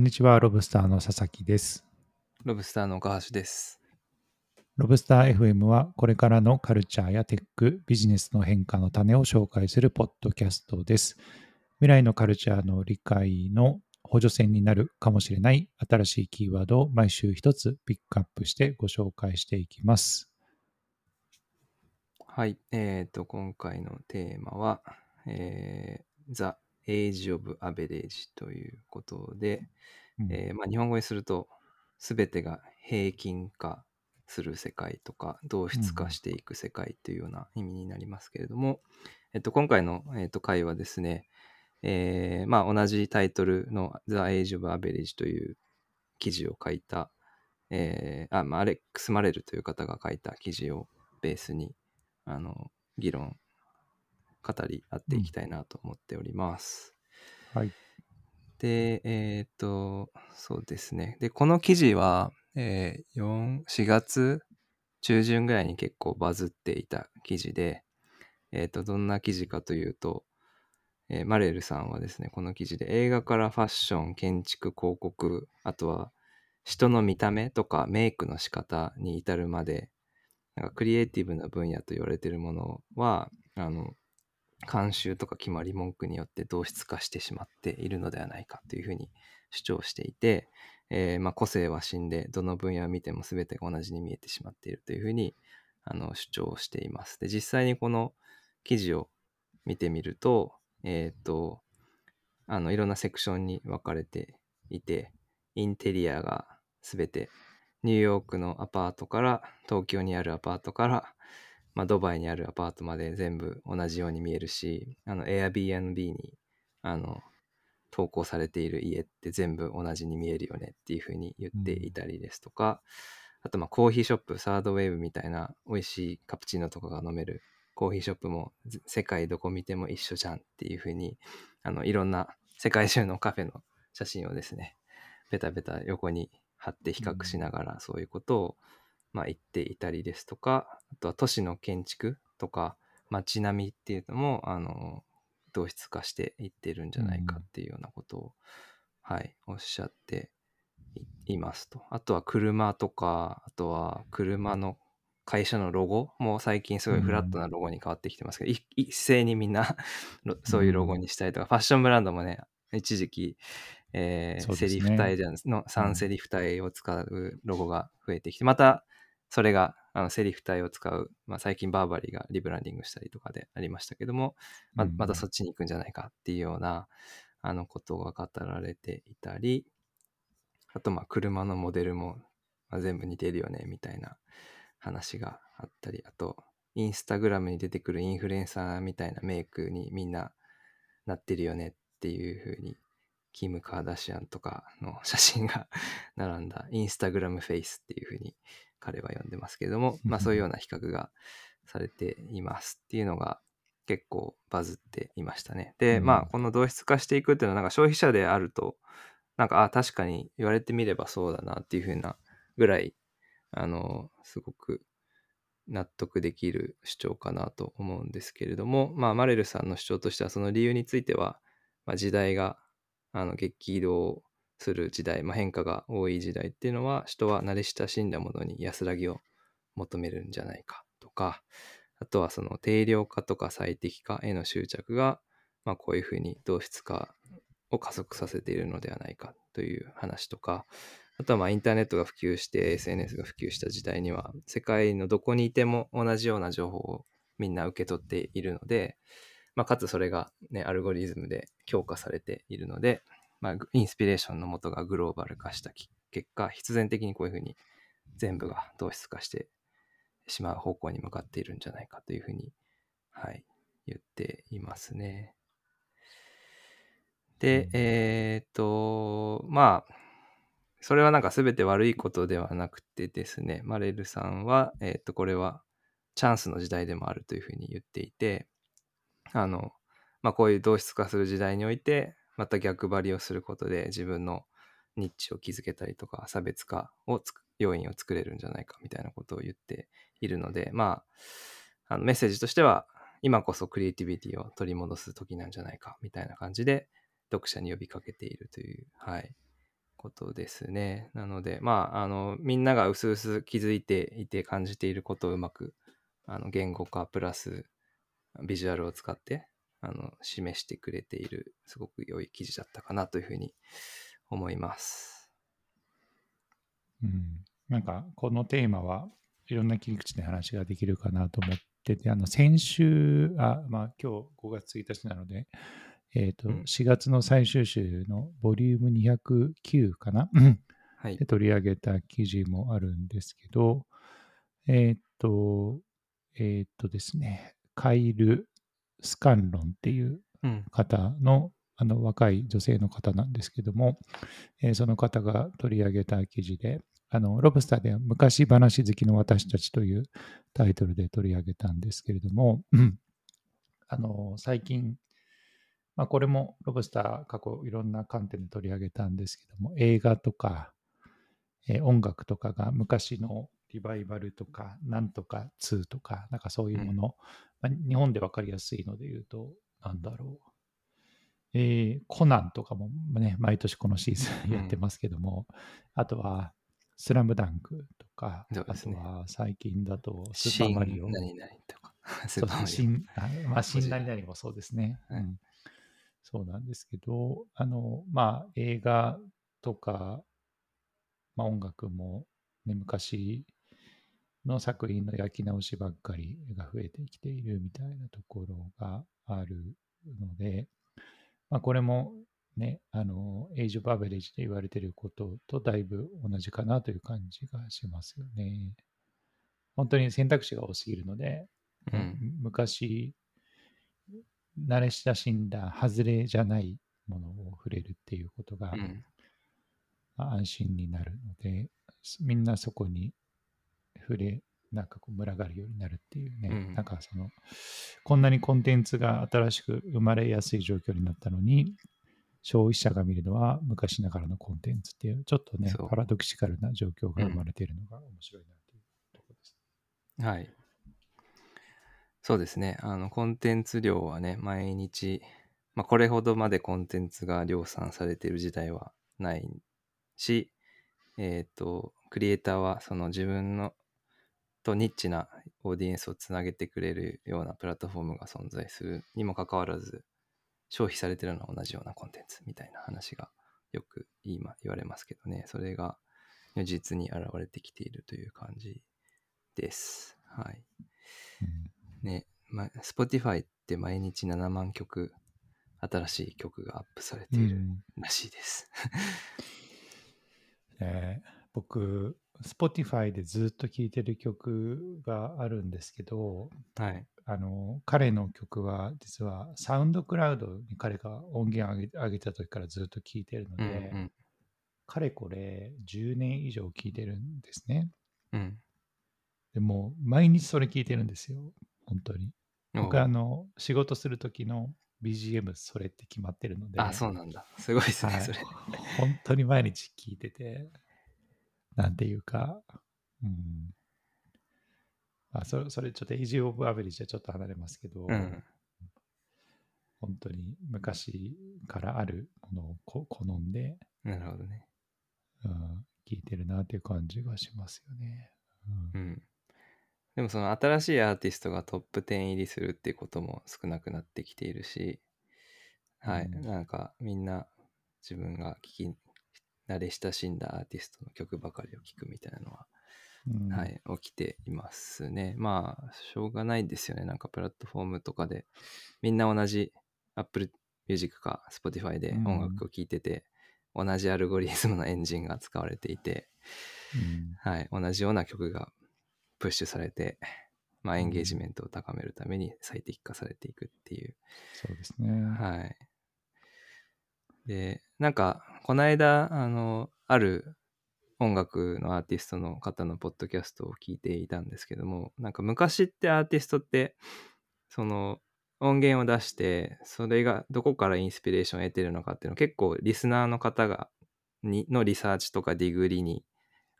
こんにちは、ロブスターの佐々木です。ロブスターの岡橋です。ロブスター FM はこれからのカルチャーやテック、ビジネスの変化の種を紹介するポッドキャストです。未来のカルチャーの理解の補助線になるかもしれない新しいキーワードを毎週一つピックアップしてご紹介していきます。はい。えっ、と、今回のテーマは、えー、The Age of Average ということで、うん。えーまあ、日本語にすると、すべてが平均化する世界とか、同質化していく世界というような意味になりますけれども、えっと、今回の、えっと、回はですね、えーまあ、同じタイトルの The Age of Average という記事を書いた、えーあまあ、アレックス・マレルという方が書いた記事をベースにあの議論語り合っていきたいなと思っております。はい。で、えっ、と、そうですね。で、この記事は、えー4、4月中旬ぐらいに結構バズっていた記事で、えっ、と、どんな記事かというと、えーマレルさんはですね、この記事で映画からファッション、建築、広告、あとは人の見た目とかメイクの仕方に至るまで、なんかクリエイティブな分野と言われているものは、あの、慣習とか決まり文句によって同質化してしまっているのではないかというふうに主張していて、えーまあ、個性は死んでどの分野を見ても全てが同じに見えてしまっているというふうにあの主張しています。で実際にこの記事を見てみると,、えー、とあのいろんなセクションに分かれていてインテリアが全てニューヨークのアパートから東京にあるアパートからまあ、ドバイにあるアパートまで全部同じように見えるし、あの Airbnb にあの投稿されている家って全部同じに見えるよねっていうふうに言っていたりですとか、あとまあコーヒーショップ、サードウェーブみたいな美味しいカプチーノとかが飲めるコーヒーショップもぜ世界どこ見ても一緒じゃんっていうふうにあのいろんな世界中のカフェの写真をですね、ベタベタ横に貼って比較しながらそういうことをまあ、言っていたりですとかあとは都市の建築とか街並みっていうのもあの同質化していってるんじゃないかっていうようなことを、はい、おっしゃっていいますと。あとは車とかあとは車の会社のロゴも最近すごいフラットなロゴに変わってきてますけど、い一斉にみんなロそういうロゴにしたりとか、ファッションブランドもね一時期えーね。セリフ体じゃんの3セリフ体を使うロゴが増えてきて、またそれがあのセリフ体を使う、まあ、最近バーバリーがリブランディングしたりとかでありましたけども、まうんまたそっちに行くんじゃないかっていうようなあのことが語られていたりあとまあ車のモデルも、まあ、全部似てるよねみたいな話があったりあとインスタグラムに出てくるインフルエンサーみたいなメイクにみんななってるよねっていうふうにキム・カーダシアンとかの写真が 並んだインスタグラムフェイスっていうふうに彼は呼んでますけれども、まあそういうような比較がされていますっていうのが 結構バズっていましたね。で、うんまあこの同質化していくっていうのはなんか消費者であると、なんかあ確かに言われてみればそうだなっていうふうなぐらい、あの、すごく納得できる主張かなと思うんですけれども、まあマレルさんの主張としてはその理由については、まあ、時代があの激動する時代、まあ、変化が多い時代っていうのは人は慣れ親しんだものに安らぎを求めるんじゃないかとかあとはその定量化とか最適化への執着が、まあ、こういうふうに同質化を加速させているのではないかという話とかあとはまあインターネットが普及して SNS が普及した時代には世界のどこにいても同じような情報をみんな受け取っているので、まあ、かつそれが、ね、アルゴリズムで強化されているので、まあ、インスピレーションのもとがグローバル化したき結果必然的にこういうふうに全部が同質化してしまう方向に向かっているんじゃないかというふうに、はい、言っていますね。で、うんえーっとまあそれはなんか全て悪いことではなくてですねマレルさんは、えーっとこれはチャンスの時代でもあるというふうに言っていてあの、まあ、こういう同質化する時代においてまた逆張りをすることで自分のニッチを築けたりとか差別化を要因を作れるんじゃないかみたいなことを言っているのでまああのメッセージとしては今こそクリエイティビティを取り戻す時なんじゃないかみたいな感じで読者に呼びかけているという、はい、ことですね。なので、まあ、あの、みんなが薄々気づいていて感じていることをうまく、あの、言語化プラスビジュアルを使って、あの、示してくれている、すごく良い記事だったかなというふうに思います。うん、なんかこのテーマはいろんな切り口で話ができるかなと思ってて、あの先週、あまあ、今日5月1日なので、えーとうん4月の最終週のボリューム209かな？うんはいで。取り上げた記事もあるんですけど、えっ、と、えっ、とですね、カイル・スカンロンっていううん。方のあの若い女性の方なんですけども、えーその方が取り上げた記事で、あのロブスターでは昔話好きの私たちというタイトルで取り上げたんですけれども、うんあの最近、まあ、これもロブスター過去いろんな観点で取り上げたんですけども、映画とか、えー音楽とかが昔のリバイバルとか、なんとか2とか、なんかそういうもの、まあ日本で分かりやすいので言うと、なんだろう。えーコナンとかもね、毎年このシーズンやってますけども、あとは、スラムダンクとか、あとは最近だと、スーパーマリオ。新何々とか。ス そうそうまあ、新字何々もそうですね、はい。うん。そうなんですけど、あの、まあ、映画とか、まあ、音楽も、ね、昔の作品の焼き直しばっかりが増えてきているみたいなところがあるので、まあ、これもね、あの、エイジ・オブ・アベレージで言われていることとだいぶ同じかなという感じがしますよね。本当に選択肢が多すぎるので、うん。昔、慣れ親しんだ外れじゃないものを触れるっていうことが、うん。まあ安心になるので、みんなそこに触れ、なんかこう群がるようになるっていうね、うんなんかその、こんなにコンテンツが新しく生まれやすい状況になったのに、消費者が見るのは昔ながらのコンテンツっていう、ちょっとねパラドキシカルな状況が生まれているのが面白いなというところです。はい。そうですね。あの、コンテンツ量はね、毎日、まあ、これほどまでコンテンツが量産されている時代はないし、えっ、と、クリエイターはその自分のとニッチなオーディエンスをつなげてくれるようなプラットフォームが存在するにもかかわらず、消費されてるのは同じようなコンテンツみたいな話がよく言いま言われますけどね、それが如実に現れてきているという感じです。はい。うんね、ま、Spotify って毎日7万曲、新しい曲がアップされているうんらしいです。え ー僕、Spotify でずっと聴いてる曲があるんですけど、はい。あの彼の曲は実はサウンドクラウドに彼が音源上げ上げた時からずっと聴いてるのうんで、うん。かれこれ10年以上聴いてるんですね。うん。でもう毎日それ聴いてるんですよ、本当に。僕あの仕事する時の BGM それって決まってるので、あ、そうなんだ。すごいですね、はいそれ。本当に毎日聞いてて、なんていうか、うん。あそれそれちょっとエイジ・オブ・アベレージはちょっと離れますけど、うん。本当に昔からあるものをこ好んで、なるほどね。うん、聞いてるなっていう感じがしますよね。ううんん。でもその新しいアーティストがトップ10入りするっていうことも少なくなってきているし、はい。うんなんかみんな自分が聞き慣れ親しんだアーティストの曲ばかりを聴くみたいなのはうんはい、起きていますね。まあ、しょうがないですよね。なんかプラットフォームとかで、みんな同じ Apple Music か Spotify でうん音楽を聴いてて、同じアルゴリズムのエンジンが使われていて、うんはい、同じような曲がプッシュされて、まあ、エンゲージメントを高めるために最適化されていくっていうそうですね。はい。で、なんか、この間、あの、ある音楽のアーティストの方のポッドキャストを聞いていたんですけども、なんか昔ってアーティストって、その音源を出して、それがどこからインスピレーションを得てるのかっていうのを結構リスナーの方が、にのリサーチとかディグリに、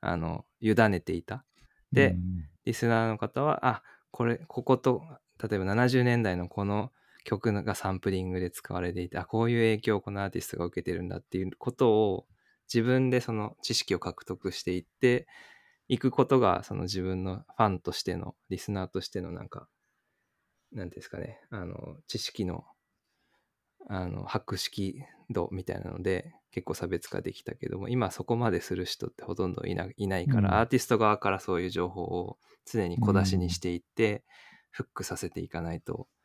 あの、委ねていた。でうんリスナーの方は、あ、これ、ここと、例えば70年代のこの曲がサンプリングで使われていて、あ、こういう影響をこのアーティストが受けてるんだっていうことを自分でその知識を獲得していっていくことがその自分のファンとしてのリスナーとしてのなんかなんていうんですかねあの知識のあの博識度みたいなので結構差別化できたけども今そこまでする人ってほとんどいないないから、うん。アーティスト側からそういう情報を常に小出しにしていって、フックさせていかないとうん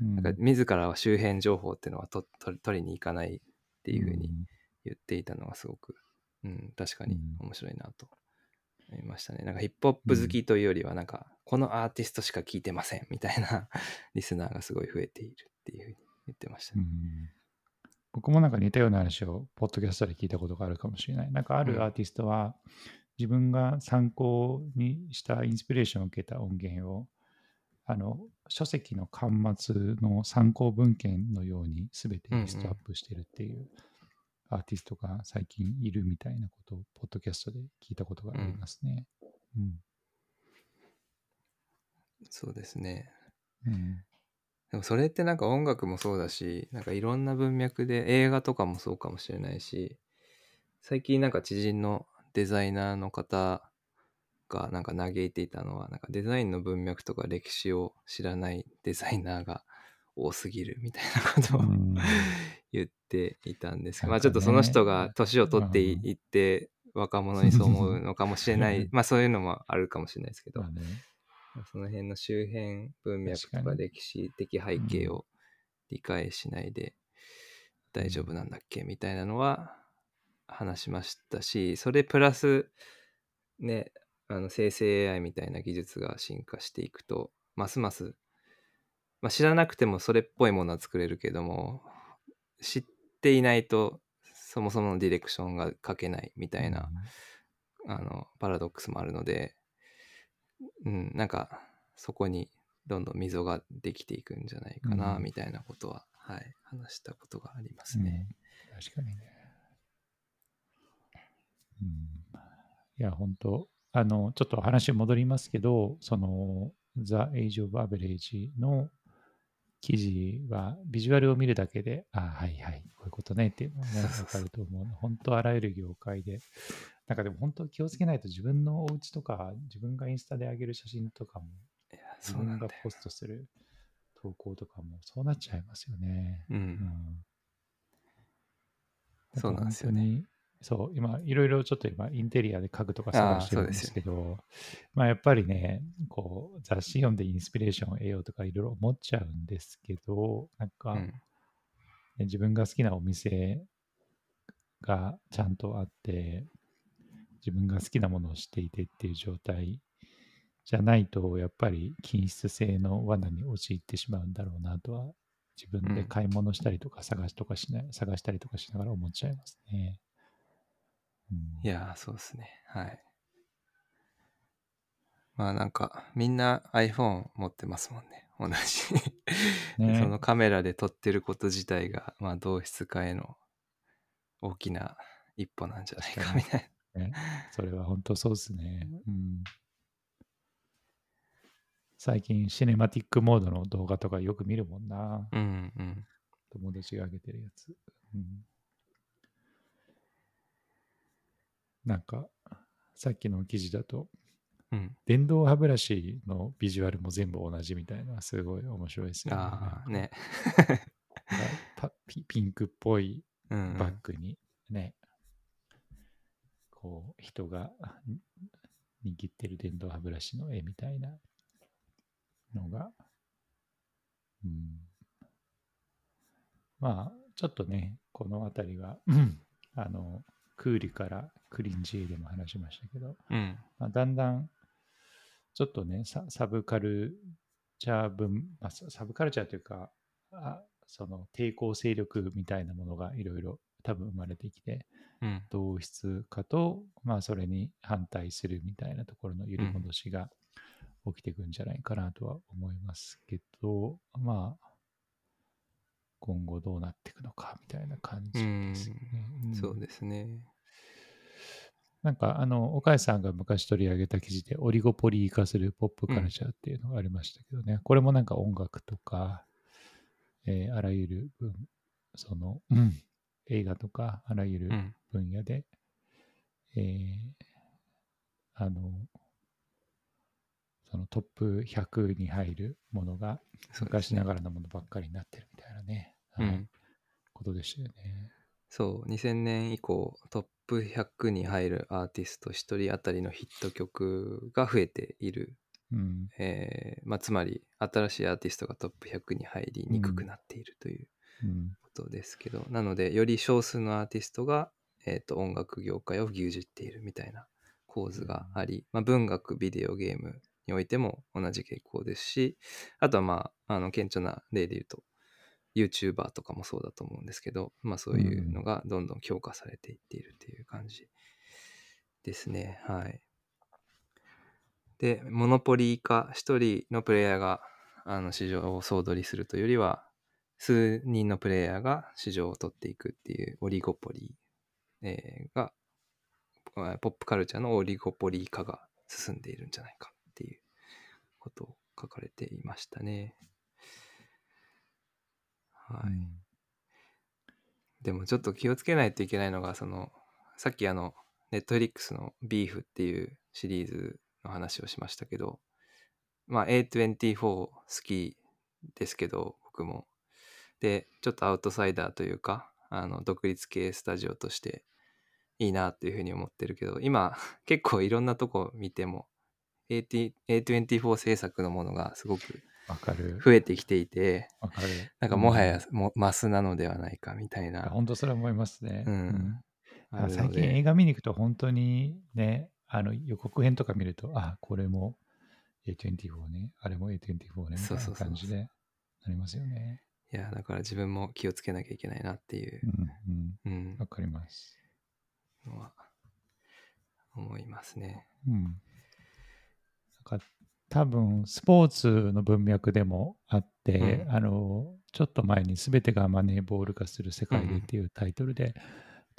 なんか自らは周辺情報っていうのはとと取りに行かないっていうふうに言っていたのがすごく、うん、確かにうん面白いなと思いましたね。なんかヒップホップ好きというよりはなんかこのアーティストしか聞いてませんみたいな リスナーがすごい増えているっていうふうに言ってましたね。うん僕もなんか似たような話をポッドキャストで聞いたことがあるかもしれない。なんかあうんるアーティストは自分が参考にしたインスピレーションを受けた音源をあの書籍の端末の参考文献のように全てリストアップしてるっていうアーティストが最近いるみたいなことをポッドキャストで聞いたことがありますね。うんそうですね。うんでもそれってなんか音楽もそうだし、なんかいろんな文脈で映画とかもそうかもしれないし、最近なんか知人のデザイナーの方がなんか嘆いていたのは、なんかデザインの文脈とか歴史を知らないデザイナーが多すぎるみたいなことを、うん。言っていたんですけど、ねまあちょっとその人が年を取ってい,、うんって若者にそう思うのかもしれない、まあそういうのもあるかもしれないですけど。まあ、ね。その辺の周辺文脈とか歴史的背景を理解しないで大丈夫なんだっけみたいなのは話しましたしそれプラスねあの生成 AI みたいな技術が進化していくとますます、まあ、知らなくてもそれっぽいものは作れるけども知っていないとそもそものディレクションが書けないみたいな、あのパラドックスもあるので、うん、なんかそこにどんどん溝ができていくんじゃないかな、うんみたいなことは、はい、話したことがありますうんね。確かにね。うん、いや、本当あの、ちょっと話戻りますけど、その、The Age of Average の記事は、ビジュアルを見るだけで、あはいはい、こういうことねっていうのがね、わかると思う。本当あらゆる業界で。なんかでも本当気をつけないと自分のお家とか、自分がインスタで上げる写真とかも、自。分がポストする投稿とかも、そうなっちゃいますよね。う、うんんそうなんですよねそう、今、いろいろちょっと今、インテリアで家具とか探してるんですけど、まあやっぱりね、こう、雑誌読んでインスピレーションを得ようとかいろいろ思っちゃうんですけど、なんか、うん。ね自分が好きなお店がちゃんとあって、自分が好きなものを知っていてっていう状態じゃないと、やっぱり均質性の罠に陥ってしまうんだろうなとは、自分でうん。買い物したりとか探しとかしな、探したりとかしながら思っちゃいますね。うんいやー、そうですね。はい。まあなんか、みんな iPhone 持ってますもんね。同じ。ね そのカメラで撮ってること自体が、まあ同質化への大きな一歩なんじゃないかみたいね、それは本当そうですね。うん、最近、シネマティックモードの動画とかよく見るもんな。な。うんうん。友達が上げてるやつ。うん、なんか、さっきの記事だと、うん。電動歯ブラシのビジュアルも全部同じみたいなすごい面白いですよね。ああ、ね。ピピンクっぽいうん、バッグにね、こう人がん握ってる電動歯ブラシの絵みたいなのが、うん、まあちょっとねこの辺りは、うんあのクーリからクリンジーでも話しましたけど、うん。まあ、だんだんちょっとねササブカルチャー分、まあ、ササブカルチャーというかあその抵抗勢力みたいなものがいろいろ多分生まれてきてうん。同質化と、まあ、それに反対するみたいなところの揺り戻しが起きていくんじゃないかなとは思いますけど、まあ今後どうなっていくのかみたいな感じですね。うんそうですね。なんか、あの、岡谷さんが昔取り上げた記事で、オリゴポリー化するポップカルチャーっていうのがありましたけどね、これもなんか音楽とか、えーあらゆる分、その、うん映画とか、あらゆるうん。分野でえーあの、そのトップ100に入るものが昔ねながらのものばっかりになってるみなね、はいうん。ことでしたよね。そう、2000年以降、トップ100に入るアーティスト1人当たりのヒット曲が増えている。うん。えーまあ、つまり、新しいアーティストがトップ100に入りにくくなっているといううん。ことですけど、なので、より少数のアーティストが、えーと音楽業界を牛耳っているみたいな構図があり、まあ、文学、ビデオゲームにおいても同じ傾向ですし、あとはまあ、あの顕著な例で言うと、YouTuber とかもそうだと思うんですけど、まあそういうのがどんどん強化されていっているっていう感じですね。はい。で、モノポリー化、一人のプレイヤーがあの市場を総取りするというよりは、数人のプレイヤーが市場を取っていくっていうオリゴポリー、えーが、あポップカルチャーのオリゴポリー化が進んでいるんじゃないかっていうことを書かれていましたね。はい。うんでもちょっと気をつけないといけないのが、その、さっきあの、ネットフリックスのビーフっていうシリーズの話をしましたけど、まあ A24 好きですけど、僕も。で、ちょっとアウトサイダーというか、あの、独立系スタジオとしていいなっていうふうに思ってるけど、今結構いろんなとこ見ても、AT A24 制作のものがすごく。増えてきていて、わかる。なんかもはやうんもマスなのではないかみたいな。本当それは思いますね。うんあるの最近映で、画見に行くと本当にね、あの予告編とか見ると、あ、これも A24 ね、あれも A24 ね、みたいな感じでなりますよね。いや、だから自分も気をつけなきゃいけないなっていうう、んうん。うん、わかります。のは思いますね。うん。多分スポーツの文脈でもあって、うん。あのちょっと前に全てがマネーボール化する世界うんうんでっていうタイトルで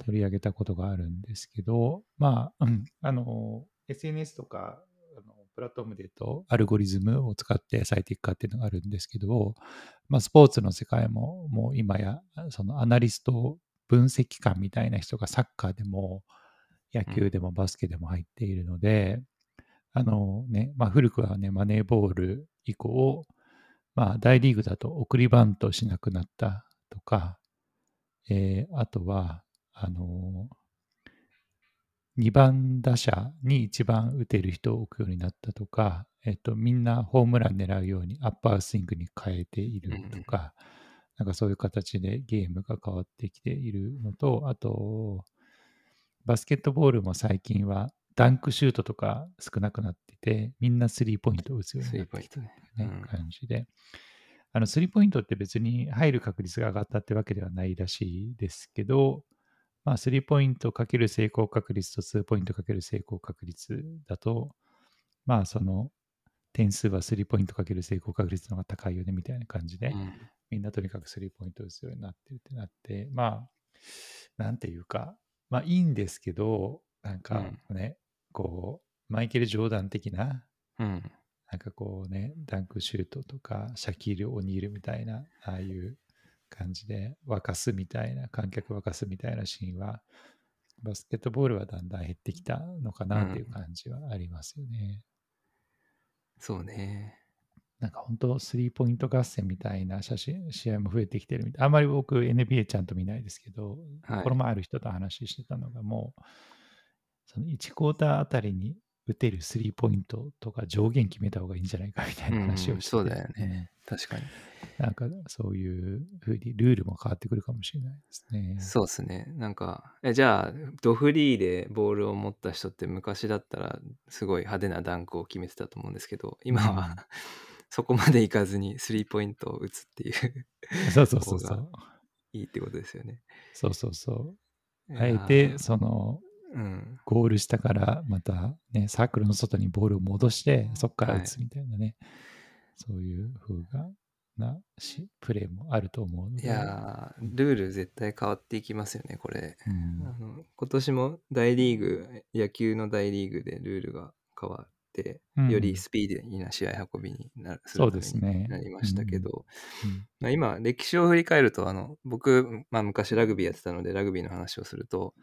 取り上げたことがあるんですけど、まあ、うんあの SNS とかあのプラットフォームで言うとアルゴリズムを使って最適化っていうのがあるんですけど、まあ、スポーツの世界ももう今やそのアナリスト分析官みたいな人がサッカーでも野球でもバスケでも入っているので、あのね、まあ、古くはね、マネーボール以降、まあ、大リーグだと送りバントしなくなったとか、えーあとは、あの2番打者に一番打てる人を置くようになったとか、えっと、みんなホームラン狙うようにアッパースイングに変えているとか、なんかそういう形でゲームが変わってきているのと、あと、バスケットボールも最近はダンクシュートとか少なくなってて、みんなスリーポイントを打つようになってねね。うん。感じで。あの、スリーポイントって別に入る確率が上がったってわけではないらしいですけど、まあ、スリーポイントかける成功確率と2ポイントかける成功確率だと、まあ、その点数はスリーポイントかける成功確率の方が高いよねみたいな感じで、うん。みんなとにかくスリーポイント打つようになってるってなって、まあ、なんていうか、まあいいんですけど、なんかね、こう、マイケル・ジョーダン的な、うんなんかこうね、ダンクシュートとか、シャキール・オニールみたいな、ああいう感じで沸かすみたいな、観客沸かすみたいなシーンは、バスケットボールはだんだん減ってきたのかなっていう感じはありますよね。そうね。なんか本当、スリーポイント合戦みたいな写真試合も増えてきてるみたい。あんまり僕 NBA ちゃんと見ないですけど、はいこの前ある人と話してたのがもう、その1クォーターあたりに打てるスリーポイントとか上限決めた方がいいんじゃないかみたいな話をしてそうだよね確かに。うんなんかそういうふうにルールも変わってくるかもしれないですね。そうですね。なんか、えじゃあ、ドフリーでボールを持った人って昔だったらすごい派手なダンクを決めてたと思うんですけど、今は、うん そこまでいかずにスリーポイントを打つっていうそうそうそうそう。いいってことですよね。そうそうそう。あえて、その、うん。ゴール下からまたね、サークルの外にボールを戻して、そこから打つみたいなね、そういう風がなしプレーもあると思うので。いやールール絶対変わっていきますよね、これ。うん。あの今年も大リーグ、野球の大リーグでルールが変わって、うん。よりスピーディーな試合運びになるそうですね。になりましたけど、うん。まあ、今、歴史を振り返ると、あの僕、まあ、昔ラグビーやってたので、ラグビーの話をすると、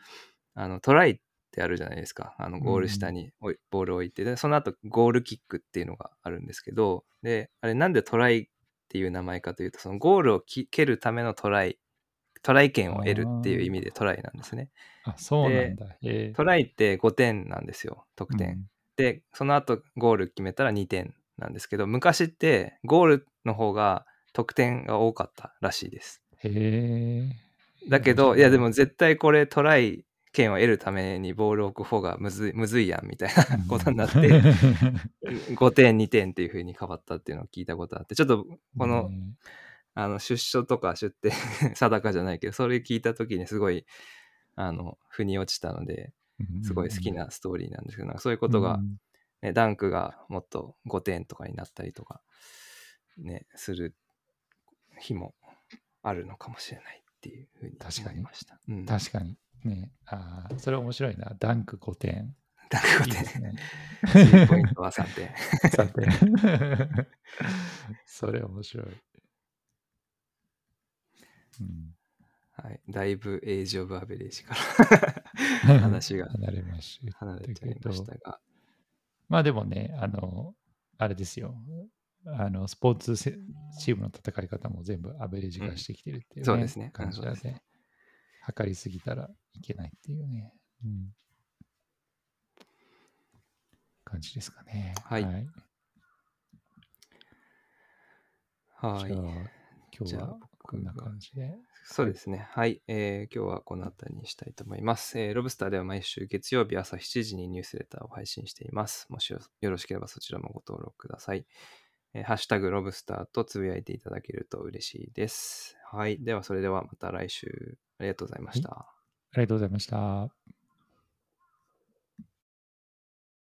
あのトライっってあるじゃないですか。あのゴール下にボールを置いて、で、その後ゴールキックっていうのがあるんですけど、で、あれなんでトライっていう名前かというと、そのゴールをき蹴るためのトライ、トライ権を得るっていう意味でトライなんですね。あ、そうなんだ。へえトライって5点なんですよ、得点。うんで、その後ゴール決めたら2点なんですけど、昔ってゴールの方が得点が多かったらしいです。へえ。だけど、いやでも絶対これトライ権を得るためにボールを置く方がむずいむずいやんみたいなことになって、5点、2点っていう風に変わったっていうのを聞いたことあって、ちょっとこの、ねあの出所とか出店 定かじゃないけど、それ聞いた時にすごい、あの、腑に落ちたので、すごい好きなストーリーなんですけど、そういうことが、うん。ね、ダンクがもっと5点とかになったりとか、ね、する日もあるのかもしれないっていうふうに確かに思いました。うん、確かに。ねあーそれ面白いな。ダンク5点。ダンク5いいです点、ね。ポイントは3点。さて。それ面白い。うん、はい、だいぶエイジ・オブ・アベレージから 話が離れました離れちゃいましたが、まあでもね、あの、あれですよ。あの、スポーツせチームの戦い方も全部アベレージ化してきてるっていう、ねそうですね感ね。測りすぎたらいけないっていうね。うん、感じですかね。はいはい。はいじゃあ、今日はこんな感じで。そうですね。はい、えー今日はこの辺りにしたいと思います、えーロブスターでは毎週月曜日朝7時にニュースレターを配信しています。もしよよろしければそちらもご登録ください。えーハッシュタグロブスターとつぶやいていただけると嬉しいです。はい。では、それではまた来週ありがとうございました。ありがとうございました。